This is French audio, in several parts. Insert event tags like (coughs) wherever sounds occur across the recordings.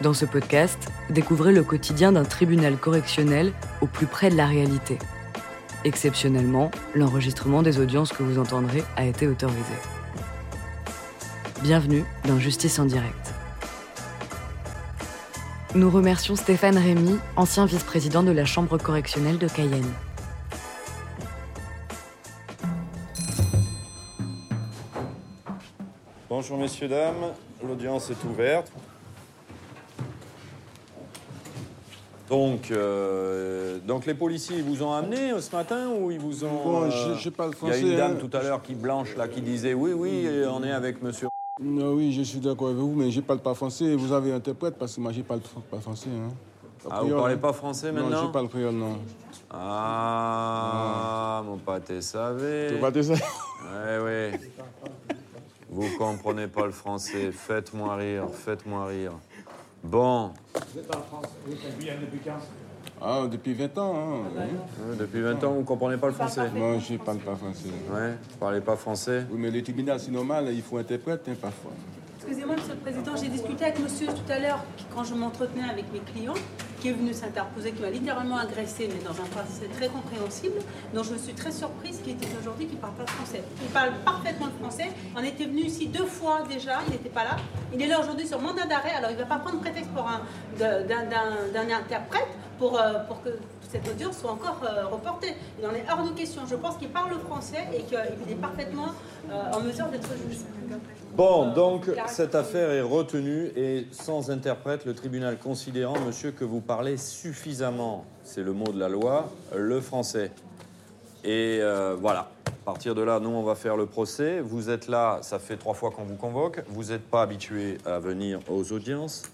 Dans ce podcast, découvrez le quotidien d'un tribunal correctionnel au plus près de la réalité. Exceptionnellement, l'enregistrement des audiences que vous entendrez a été autorisé. Bienvenue dans Justice en direct. Nous remercions Stéphane Rémy, ancien vice-président de la Chambre correctionnelle de Cayenne. Bonjour messieurs, dames, l'audience est ouverte. Donc, euh, donc les policiers ils vous ont amené euh, ce matin ou ils vous ont... Bon, euh, je- je parle Il y a une français, dame hein. tout à l'heure qui blanche là qui disait oui oui euh, on est avec monsieur. Non, oui, je suis d'accord avec vous, mais je parle pas français. Vous avez interprète parce que moi, je parle pas français. Hein. Pas Ah vous parlez hein. pas français Non, maintenant je parle créole, non. Ah mon pâté savez. Tu parles ça Ouais ouais. Vous comprenez pas le français. Faites-moi rire, faites-moi rire. Bon, Ah, depuis 20 ans. Hein. euh, depuis 20 ans vous comprenez pas le français. Non, je parle pas français. Ouais, vous parlez pas français. Oui, mais le tribunal, c'est normal, il faut interprète hein, parfois. Excusez-moi, Monsieur le Président, j'ai discuté avec monsieur tout à l'heure quand je m'entretenais avec mes clients, qui est venu s'interposer, qui m'a littéralement agressé, mais dans un français très compréhensible. Donc je suis très surprise qu'il était aujourd'hui qu'il ne parle pas français. Il parle parfaitement le français. On était venu ici deux fois déjà, il n'était pas là. Il est là aujourd'hui sur mandat d'arrêt, alors il ne va pas prendre prétexte pour un, d'un interprète pour, euh, pour que cette audience soit encore euh, reportée. Il en est hors de question. Je pense qu'il parle le français et qu'il est parfaitement euh, en mesure d'être juge. Bon, donc cette affaire est retenue et sans interprète, le tribunal considérant, monsieur, que vous parlez suffisamment, c'est le mot de la loi, le français. Et euh, voilà, à partir de là, nous, on va faire le procès. Vous êtes là, ça fait trois fois qu'on vous convoque. Vous n'êtes pas habitué à venir aux audiences.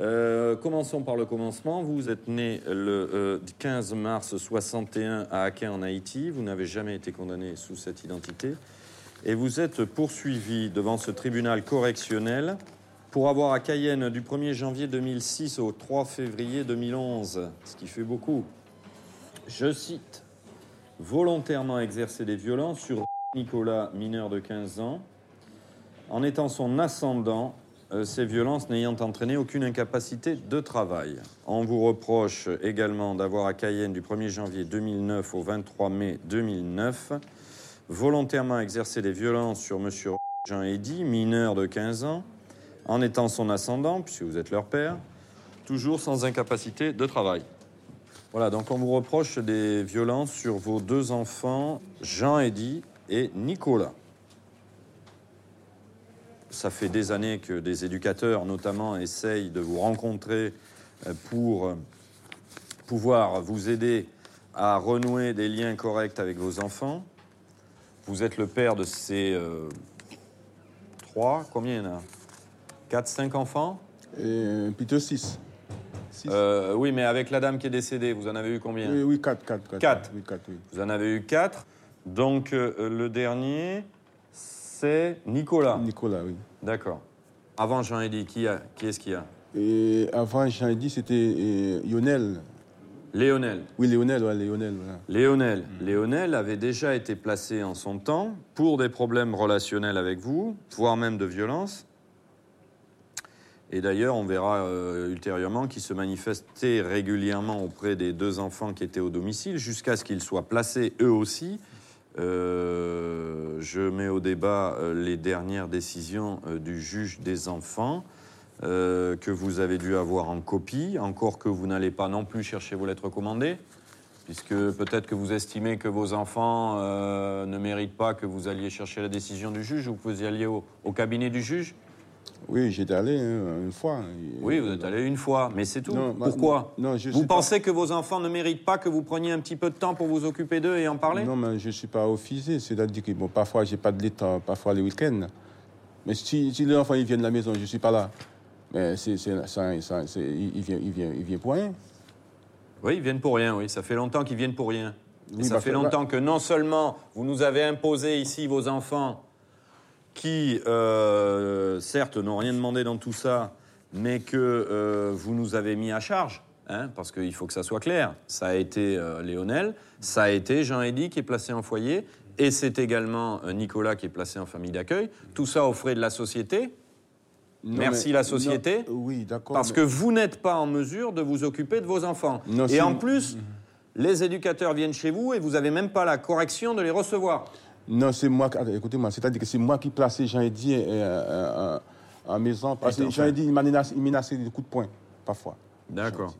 Euh, commençons par le commencement. Vous êtes né le euh, 15 mars 61 à Aken en Haïti. Vous n'avez jamais été condamné sous cette identité. Et vous êtes poursuivi devant ce tribunal correctionnel pour avoir à Cayenne du 1er janvier 2006 au 3 février 2011, ce qui fait beaucoup. Je cite volontairement exercer des violences sur Nicolas, mineur de 15 ans, en étant son ascendant, euh, ces violences n'ayant entraîné aucune incapacité de travail. On vous reproche également d'avoir à Cayenne du 1er janvier 2009 au 23 mai 2009 volontairement exercé des violences sur M. Jean Eddy, mineur de 15 ans, en étant son ascendant, puisque vous êtes leur père, toujours sans incapacité de travail. Voilà, donc on vous reproche des violences sur vos deux enfants, Jean Eddy et Nicolas. Ça fait des années que des éducateurs, notamment, essayent de vous rencontrer euh, pour euh, pouvoir vous aider à renouer des liens corrects avec vos enfants. Vous êtes le père de ces euh, trois, combien il y en a? Quatre, cinq enfants? Et plutôt 6. Euh, Oui, mais avec la dame qui est décédée, vous en avez eu combien? Oui, oui, 4. 4, 4. Quatre. Oui, 4, oui. Vous en avez eu quatre. Donc euh, le dernier, c'est Nicolas. Nicolas, oui. D'accord. Avant Jean-Élie, qui, a- qui est-ce qu'il y a? Et avant, j'ai dit, c'était euh, Lionel. Léonel. Oui, Lionel, ouais, Lionel, voilà. Léonel. Léonel avait déjà été placé en son temps pour des problèmes relationnels avec vous, voire même de violence. Et d'ailleurs, on verra euh, ultérieurement qu'il se manifestait régulièrement auprès des deux enfants qui étaient au domicile, jusqu'à ce qu'ils soient placés eux aussi. Euh, je mets au débat euh, les dernières décisions euh, du juge des enfants euh, que vous avez dû avoir en copie, encore que vous n'allez pas non plus chercher vos lettres commandées, puisque peut-être que vous estimez que vos enfants ne méritent pas que vous alliez chercher la décision du juge ou que vous y alliez au cabinet du juge. Oui, j'étais allé hein, une fois. Oui, vous êtes allé une fois, mais c'est tout. Non, bah, Pourquoi non, je Vous pas. pensez que vos enfants ne méritent pas que vous preniez un petit peu de temps pour vous occuper d'eux et en parler? Non, mais je ne suis pas officier. C'est-à-dire que bon, parfois, j'ai pas de l'état, parfois les week-ends. Mais si, si les enfants ils viennent de la maison, je ne suis pas là. Mais c'est, ça- c'est- il, vient, il, vient, pour rien. Oui, ils viennent pour rien, oui. Ça fait longtemps qu'ils viennent pour rien. Et Oui, ça bah, fait- longtemps que non seulement vous nous avez imposé ici vos enfants qui, euh, certes, n'ont rien demandé dans tout ça, mais que euh, vous nous avez mis à charge. hein, parce qu'il faut que ça soit clair. Ça a été euh, Léonel, ça a été Jean-Édy qui est placé en foyer, et c'est également euh, Nicolas qui est placé en famille d'accueil. Tout ça aux frais de la société. Non, Merci mais- la société. non, oui, d'accord. Parce mais- que vous n'êtes pas en mesure de vous occuper de vos enfants. Non, et en plus, les éducateurs viennent chez vous et vous n'avez même pas la correction de les recevoir. Non, c'est moi. Écoutez-moi, c'est-à-dire que c'est moi qui plaçais Jean-Eddy euh, euh, en maison. Parce que Jean-Eddy, il il menaçait de coups de poing, parfois. D'accord.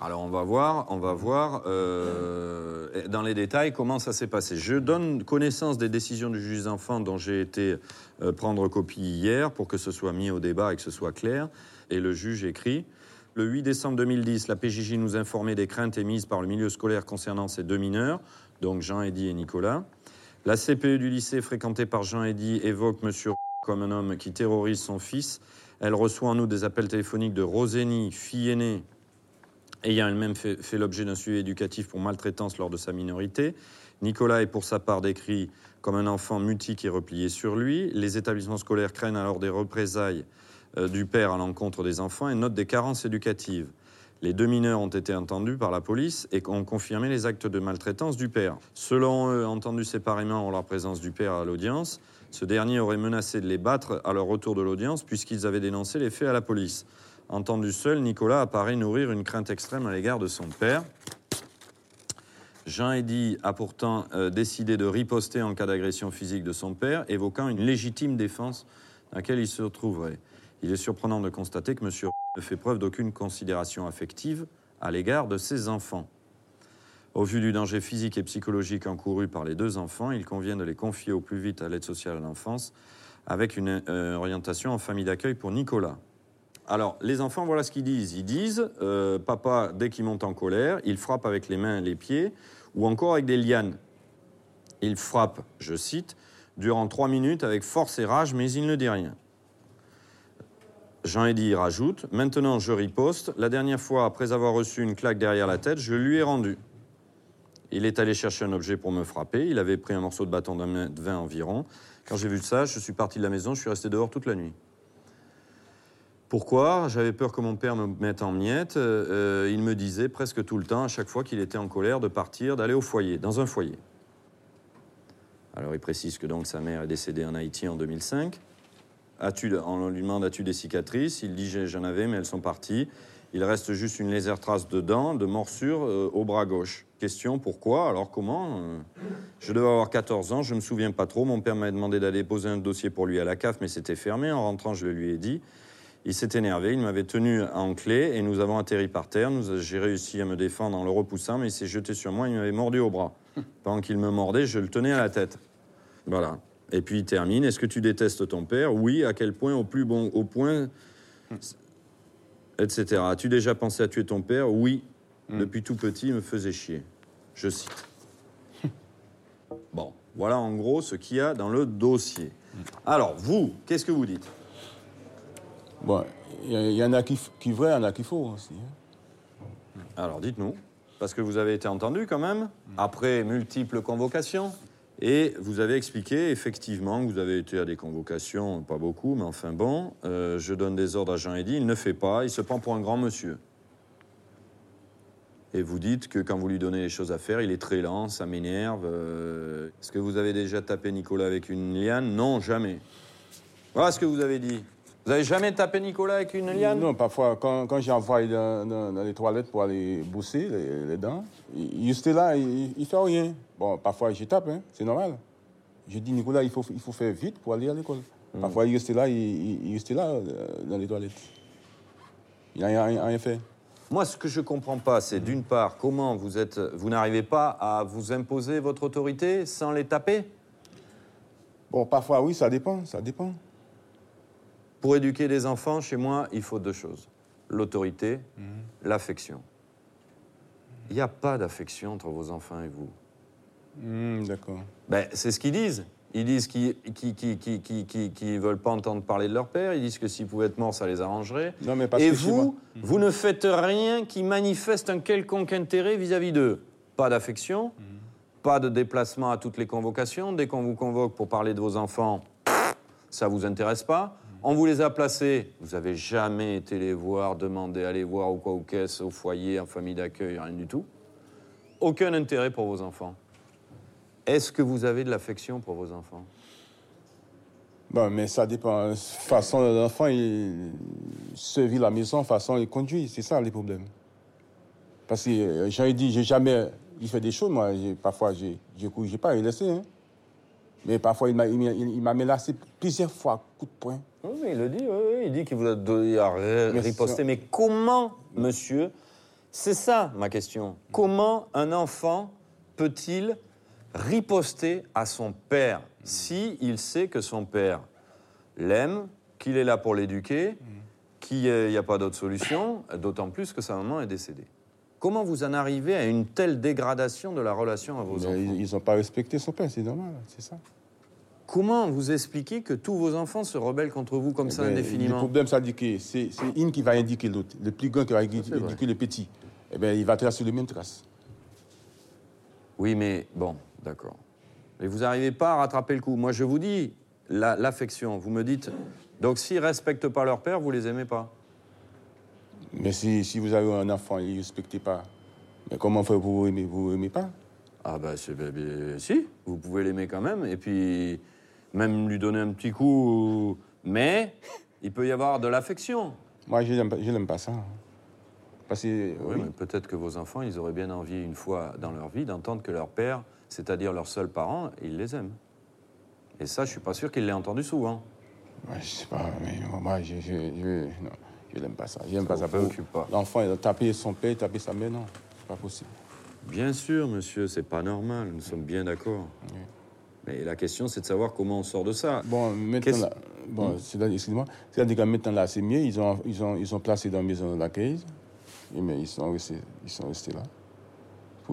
Alors on va voir, on va voir euh, dans les détails comment ça s'est passé. Je donne connaissance des décisions du juge des enfants dont j'ai été euh, prendre copie hier pour que ce soit mis au débat et que ce soit clair. Et le juge écrit le 8 décembre 2010, la PJJ nous informait des craintes émises par le milieu scolaire concernant ces deux mineurs, donc Jean Eddy et Nicolas. La CPE du lycée fréquentée par Jean Eddy évoque Monsieur comme un homme qui terrorise son fils. Elle reçoit en outre des appels téléphoniques de Rosénie, fille aînée, ayant elle-même fait, l'objet d'un suivi éducatif pour maltraitance lors de sa minorité. Nicolas est pour sa part décrit comme un enfant mutique et replié sur lui. Les établissements scolaires craignent alors des représailles euh, du père à l'encontre des enfants et notent des carences éducatives. Les deux mineurs ont été entendus par la police et ont confirmé les actes de maltraitance du père. Selon eux, entendus séparément en la présence du père à l'audience, ce dernier aurait menacé de les battre à leur retour de l'audience puisqu'ils avaient dénoncé les faits à la police. Entendu seul, Nicolas apparaît nourrir une crainte extrême à l'égard de son père. Jean Eddy a pourtant euh, décidé de riposter en cas d'agression physique de son père, évoquant une légitime défense dans laquelle il se trouverait. Il est surprenant de constater que M. ne fait preuve d'aucune considération affective à l'égard de ses enfants. Au vu du danger physique et psychologique encouru par les deux enfants, il convient de les confier au plus vite à l'aide sociale à l'enfance, avec une euh, orientation en famille d'accueil pour Nicolas. Alors, les enfants, voilà ce qu'ils disent. Ils disent, euh, papa, dès qu'il monte en colère, il frappe avec les mains et les pieds, ou encore avec des lianes. Il frappe, je cite, durant trois minutes avec force et rage, mais il ne dit rien. Jean Eddy rajoute Maintenant, je riposte. La dernière fois, après avoir reçu une claque derrière la tête, je lui ai rendu. Il est allé chercher un objet pour me frapper. Il avait pris un morceau de bâton mètre vingt environ. Quand j'ai vu ça, je suis parti de la maison. Je suis resté dehors toute la nuit. Pourquoi? J'avais peur que mon père me mette en miettes. Euh, euh, il me disait presque tout le temps, à chaque fois qu'il était en colère, de partir, d'aller au foyer, dans un foyer. Alors il précise que donc sa mère est décédée en Haïti en 2005. As-tu, on lui demande as-tu des cicatrices? Il dit j'en avais, mais elles sont parties. Il reste juste une légère trace de dents, de morsure euh, au bras gauche. Question pourquoi? Alors comment? Euh, Je devais avoir 14 ans, je me souviens pas trop. Mon père m'a demandé d'aller poser un dossier pour lui à la CAF, mais c'était fermé. En rentrant, je le lui ai dit. Il s'est énervé, il m'avait tenu en clé et nous avons atterri par terre. Nous- J'ai réussi à me défendre en le repoussant, mais il s'est jeté sur moi, il m'avait mordu au bras. Pendant qu'il me mordait, je le tenais à la tête. Voilà. Et puis il termine. Est-ce que tu détestes ton père? Oui. À quel point Au plus bon, au point, etc. As-tu déjà pensé à tuer ton père? Oui. Depuis tout petit, il me faisait chier. Je cite. (laughs) Bon, voilà en gros ce qu'il y a dans le dossier. Alors, vous, qu'est-ce que vous dites? Bon, il y, en a qui, qui vrai, il y en a qui faux aussi. hein. Alors, dites-nous. Parce que vous avez été entendu quand même, après multiples convocations. Et vous avez expliqué effectivement que vous avez été à des convocations, pas beaucoup, mais enfin bon. euh, je donne des ordres à Jean Eddy, il ne fait pas, il se prend pour un grand monsieur. Et vous dites que quand vous lui donnez les choses à faire, il est très lent, ça m'énerve. euh, Est-ce que vous avez déjà tapé Nicolas avec une liane? Non, jamais. Voilà ce que vous avez dit. Vous avez jamais tapé Nicolas avec une liane? Non, parfois, quand, quand j'envoie dans, dans- dans les toilettes pour aller bosser les, les dents, était là, il, il fait rien. Bon, parfois, je tape, hein, c'est normal. Je dis, Nicolas, il faut, il faut faire vite pour aller à l'école. Parfois, il restait là, il, il- là, euh, dans les toilettes. Il n'a rien, fait. Moi, ce que je comprends pas, c'est d'une part comment vous êtes, vous n'arrivez pas à vous imposer votre autorité sans les taper? Bon, parfois, oui, ça dépend, ça dépend. Pour éduquer des enfants, chez moi, il faut deux choses l'autorité, l'affection. Il n'y a pas d'affection entre vos enfants et vous. Hmm, D'accord. Ben, c'est ce qu'ils disent. Ils disent qu'ils qui, qui, qui, qui, qui- qui veulent pas entendre parler de leur père. Ils disent que s'ils pouvaient être morts, ça les arrangerait. Non, mais parce Et que vous, vous ne faites rien qui manifeste un quelconque intérêt vis-à-vis d'eux. Pas d'affection, pas de déplacement à toutes les convocations. Dès qu'on vous convoque pour parler de vos enfants, ça vous intéresse pas. On vous les a placés. Vous avez jamais été les voir, demander à les voir ou quoi ou qu'est-ce, au foyer, en famille d'accueil, rien du tout. Aucun intérêt pour vos enfants. Est-ce que vous avez de l'affection pour vos enfants? Bon, mais ça dépend. Façon l'enfant, il se vit la maison, façon il conduit. C'est ça les problèmes. Parce que euh, j'ai dit, j'ai jamais. Il fait des choses, moi. Parfois, j'ai, j'ai pas, il laissé. Hein. Mais parfois, il m'a, il, m'a menacé plusieurs fois, coup de poing. Oui, il le dit, oui, il dit qu'il vous a, donné à. Mais comment, monsieur, c'est ça ma question, comment un enfant peut-il riposter à son père si il sait que son père l'aime, qu'il est là pour l'éduquer, qu'il n'y a pas d'autre solution, d'autant plus que sa maman est décédée? Comment vous en arrivez à une telle dégradation de la relation à vos enfants Ils n'ont pas respecté son père, c'est normal, c'est ça. Comment vous expliquez que tous vos enfants se rebellent contre vous comme ça eh indéfiniment Le problème, c'est que c'est une qui va indiquer l'autre. Le plus grand qui va indiquer le petit. Eh bien, il va tracer les mêmes traces. Oui, mais bon, d'accord. Et vous n'arrivez pas à rattraper le coup. Moi, je vous dis, l'affection, vous me dites, donc s'ils ne respectent pas leur père, vous les aimez pas Mais si, si vous avez un enfant il ne respectez pas, mais comment vous vous aimez Vous aimez pas? Ah ben, ben, ben, si, vous pouvez l'aimer quand même, et puis même lui donner un petit coup, mais il peut y avoir de l'affection. Moi, je n'aime pas ça. Parce que, oui, mais peut-être que vos enfants, ils auraient bien envie, une fois dans leur vie, d'entendre que leur père c'est-à-dire leurs seuls parents, ils les aiment. Et ça, je suis pas sûr qu'ils l'aient entendu souvent. Ouais, je sais pas, mais moi, je, je, je, n'aime pas ça. J'aime pas ça. pas. L'enfant, il a tapé son père, tapé sa mère, non, c'est pas possible. Bien sûr, monsieur, c'est pas normal. Nous sommes bien d'accord. Mais la question, c'est de savoir comment on sort de ça. Bon, maintenant, là, bon, hmm? excusez-moi, c'est-à-dire que maintenant là, c'est mieux. Ils ont, ils ont, ils ont placé dans la maison de l'accueil, mais ils sont restés, ils sont restés là,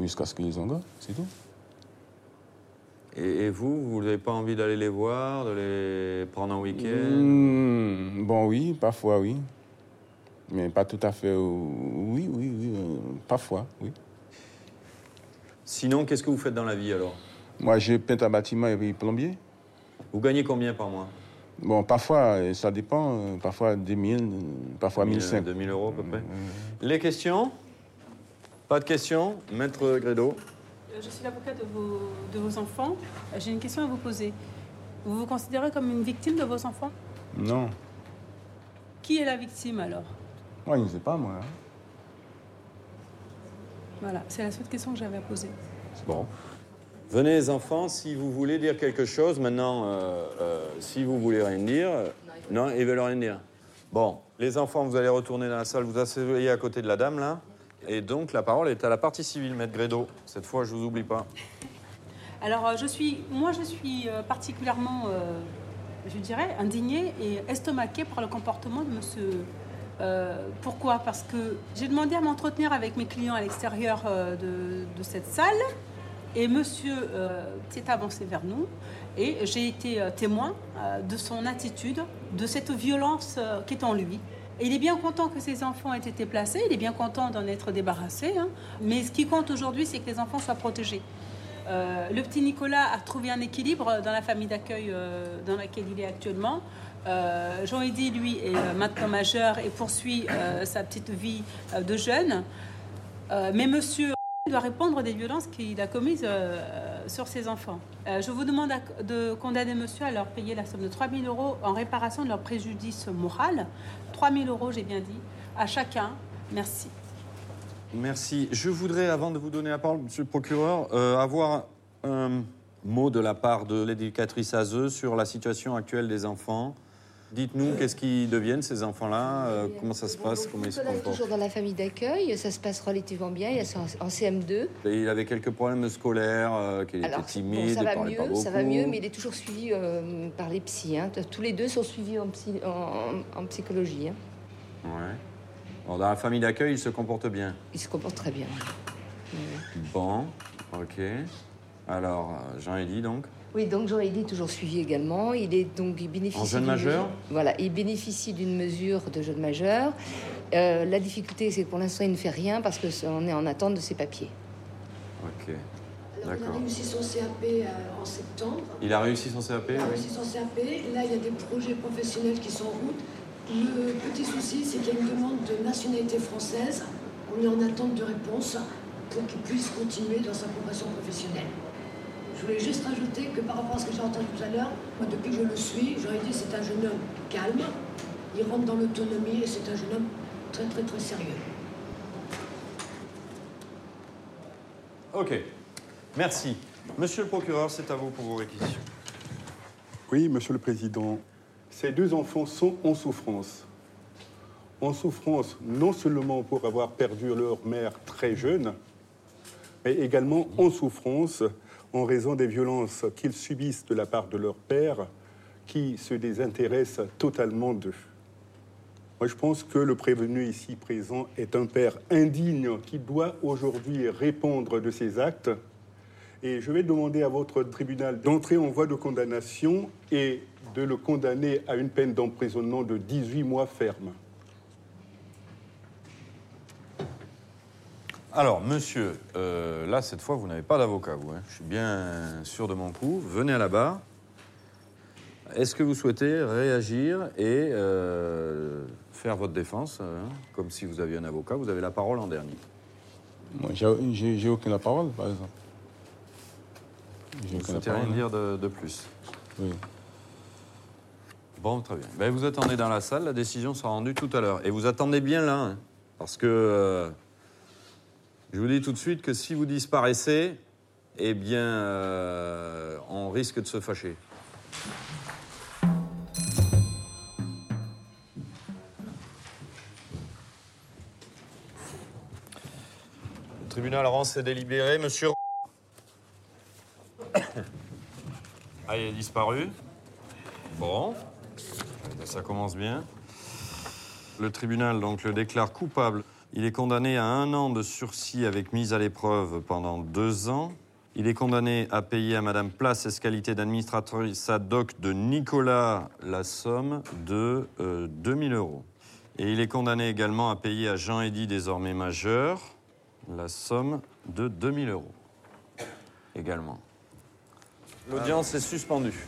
jusqu'à ce qu'ils ont c'est tout. Et, vous, vous n'avez pas envie d'aller les voir, de les prendre en week-end? Hmm, Bon, oui, parfois, oui. Mais pas tout à fait. Oui, oui, oui. Euh, parfois, oui. Sinon, qu'est-ce que vous faites dans la vie alors? Moi, j'ai peint un bâtiment et plombier. Vous gagnez combien par mois? Bon, parfois, ça dépend. Euh, parfois 2000, parfois 1500. 2000 euros à peu près. Les questions? Pas de questions? Maître Grédo? Euh, je suis l'avocat de vos, de vos enfants. Euh, j'ai une question à vous poser. Vous vous considérez comme une victime de vos enfants? Non. Qui est la victime alors? Moi, je ne sais pas, moi. Voilà, c'est la seule question que j'avais à poser. Bon. Venez, les enfants, si vous voulez dire quelque chose. Maintenant, euh, si vous voulez rien dire. non, ils veulent rien dire. Bon, les enfants, vous allez retourner dans la salle. Vous asseyez à côté de la dame, là. Et donc la parole est à la partie civile, Maître Grédo. Cette fois, je vous oublie pas. (laughs) Alors, euh, je suis, moi, je suis euh, particulièrement, euh, je dirais, indignée et estomaquée par le comportement de monsieur. Pourquoi? Parce que j'ai demandé à m'entretenir avec mes clients à l'extérieur de, de, cette salle et monsieur s'est avancé vers nous et j'ai été témoin de son attitude, de cette violence qui est en lui il est bien content que ses enfants aient été placés, il est bien content d'en être débarrassé. Hein. Mais ce qui compte aujourd'hui, c'est que les enfants soient protégés. Euh, le petit Nicolas a trouvé un équilibre dans la famille d'accueil euh, dans laquelle il est actuellement. Euh, Jean-Eddy, lui, est maintenant majeur et poursuit sa petite vie de jeune. mais monsieur doit répondre des violences qu'il a commises sur ses enfants. je vous demande de condamner monsieur à leur payer la somme de 3 000 euros en réparation de leur préjudice moral 3 000 euros, j'ai bien dit, à chacun. Merci. Merci. Je voudrais, avant de vous donner la parole, Monsieur le procureur, euh, avoir un mot de la part de l'éducatrice Azeux sur la situation actuelle des enfants. Dites-nous qu'est-ce qu'ils deviennent ces enfants-là, euh, comment ça se passe, comment ils se comportent. Toujours dans la famille d'accueil, ça se passe relativement bien. Il est en CM2. Et il avait quelques problèmes scolaires, euh, qu'il était timide, ça va mieux, pas beaucoup. Ça va mieux, mais il est toujours suivi euh, par les psys. Hein. Tous les deux sont suivis en, en, psychologie. Hein. Ouais. dans la famille d'accueil, il se comporte bien. Il se comporte très bien. Bon, ok. Alors, Jean dit donc? Oui, donc Jean est toujours suivi également. Il est donc il bénéficie. En jeune majeur? voilà, il bénéficie d'une mesure de jeune majeur. Euh, la difficulté, c'est que pour l'instant, il ne fait rien parce qu'on est en attente de ses papiers. Ok. Alors, il a réussi son CAP euh, en septembre. Il a réussi son CAP Il a réussi son CAP. Là, il y a des projets professionnels qui sont en route. Le petit souci, c'est qu'il y a une demande de nationalité française. On est en attente de réponse pour qu'il puisse continuer dans sa formation professionnelle. Je voulais juste rajouter que par rapport à ce que j'ai entendu tout à l'heure, moi depuis que je le suis, j'aurais dit c'est un jeune homme calme, il rentre dans l'autonomie et c'est un jeune homme très très très sérieux. Ok. Merci. Monsieur le procureur, c'est à vous pour vos réquisitions. Oui, Monsieur le Président. Ces deux enfants sont en souffrance. En souffrance non seulement pour avoir perdu leur mère très jeune, mais également en souffrance en raison des violences qu'ils subissent de la part de leur père, qui se désintéresse totalement d'eux. Moi, je pense que le prévenu ici présent est un père indigne qui doit aujourd'hui répondre de ses actes. Et je vais demander à votre tribunal d'entrer en voie de condamnation et de le condamner à une peine d'emprisonnement de 18 mois ferme. Alors, monsieur, euh, là, cette fois, vous n'avez pas d'avocat, vous. hein. Je suis bien sûr de mon coup. Venez à la barre. Est-ce que vous souhaitez réagir et euh, faire votre défense, hein, comme si vous aviez un avocat? Vous avez la parole en dernier. Moi, j'ai- aucune parole, par exemple. Vous ne souhaitez rien parole. dire de, de plus? Oui. Bon, très bien. Ben, vous attendez dans la salle, la décision sera rendue tout à l'heure. Et vous attendez bien là, hein, parce que euh, je vous dis tout de suite que si vous disparaissez, eh bien, euh, on risque de se fâcher. Le tribunal rend ses délibérés, monsieur. (coughs) Ah, il a disparu. Bon, Ben, ça commence bien. Le tribunal donc le déclare coupable. Il est condamné à un an de sursis avec mise à l'épreuve pendant deux ans. Il est condamné à payer à Madame Place, escalité d'administratrice ad hoc de Nicolas, la somme de euh, 2000 euros. Et il est condamné également à payer à Jean Eddy, désormais majeur, la somme de 2000 euros. Également. L'audience est suspendue.